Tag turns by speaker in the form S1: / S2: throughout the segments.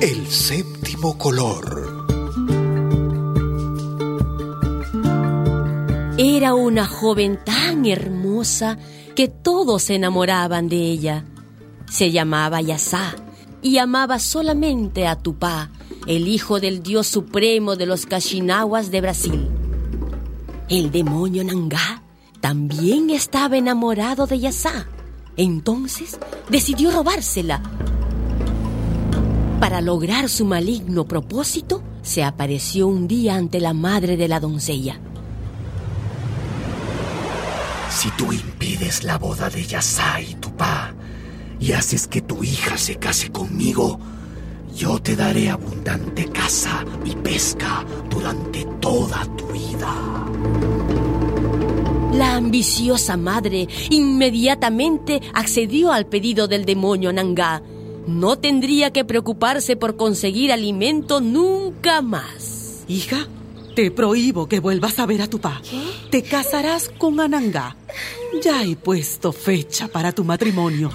S1: El séptimo color.
S2: Era una joven tan hermosa que todos se enamoraban de ella. Se llamaba Yasá y amaba solamente a Tupá, el hijo del dios supremo de los Kashinawas de Brasil. El demonio Nangá también estaba enamorado de Yasá. Entonces decidió robársela. Para lograr su maligno propósito, se apareció un día ante la madre de la doncella.
S3: Si tú impides la boda de Yasá y Tupá y haces que tu hija se case conmigo, yo te daré abundante caza y pesca durante toda tu vida.
S2: La ambiciosa madre inmediatamente accedió al pedido del demonio Nangá. No tendría que preocuparse por conseguir alimento nunca más.
S4: Hija, te prohíbo que vuelvas a ver a tu pa. Te casarás con Anangá. Ya he puesto fecha para tu matrimonio.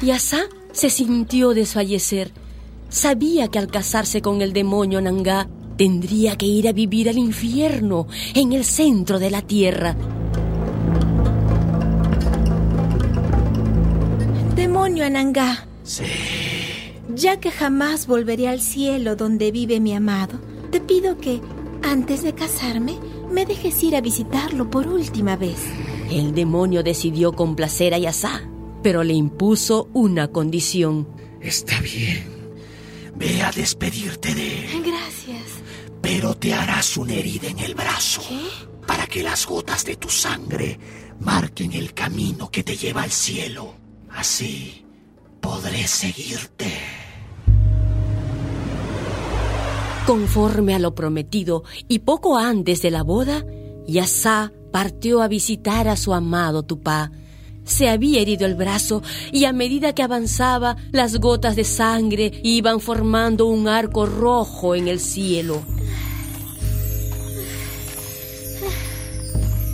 S2: Yasá se sintió desfallecer. Sabía que al casarse con el demonio Nangá tendría que ir a vivir al infierno en el centro de la tierra.
S5: Demonio Anangá.
S3: Sí.
S5: Ya que jamás volveré al cielo donde vive mi amado, te pido que, antes de casarme, me dejes ir a visitarlo por última vez.
S2: El demonio decidió complacer a Yasá, pero le impuso una condición.
S3: Está bien. Ve a despedirte de él.
S5: Gracias.
S3: Pero te harás una herida en el brazo.
S5: ¿Qué?
S3: Para que las gotas de tu sangre marquen el camino que te lleva al cielo. Así podré seguirte.
S2: Conforme a lo prometido y poco antes de la boda, Yasá partió a visitar a su amado Tupá. Se había herido el brazo y a medida que avanzaba, las gotas de sangre iban formando un arco rojo en el cielo.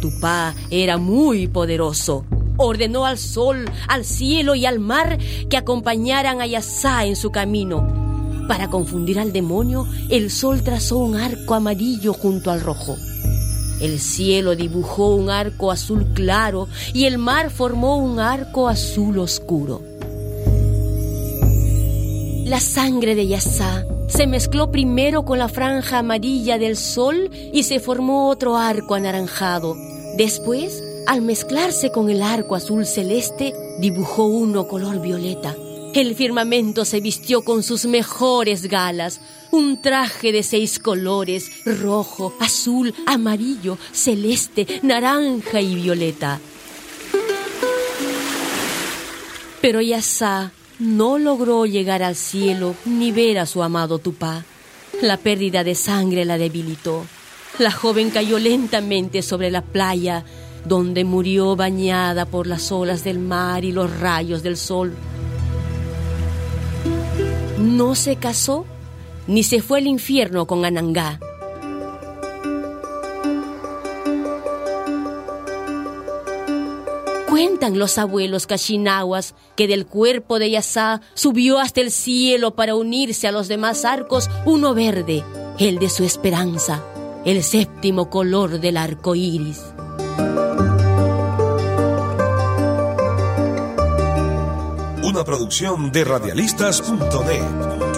S2: Tupá era muy poderoso. Ordenó al sol, al cielo y al mar que acompañaran a Yasá en su camino. Para confundir al demonio, el sol trazó un arco amarillo junto al rojo. El cielo dibujó un arco azul claro y el mar formó un arco azul oscuro. La sangre de Yasá se mezcló primero con la franja amarilla del sol y se formó otro arco anaranjado. Después, al mezclarse con el arco azul celeste, dibujó uno color violeta. El firmamento se vistió con sus mejores galas, un traje de seis colores, rojo, azul, amarillo, celeste, naranja y violeta. Pero Yasá no logró llegar al cielo ni ver a su amado Tupá. La pérdida de sangre la debilitó. La joven cayó lentamente sobre la playa, donde murió bañada por las olas del mar y los rayos del sol. No se casó ni se fue al infierno con Anangá. Cuentan los abuelos cachinahuas que del cuerpo de Yasá subió hasta el cielo para unirse a los demás arcos uno verde, el de su esperanza, el séptimo color del arco iris.
S1: Una producción de radialistas.net.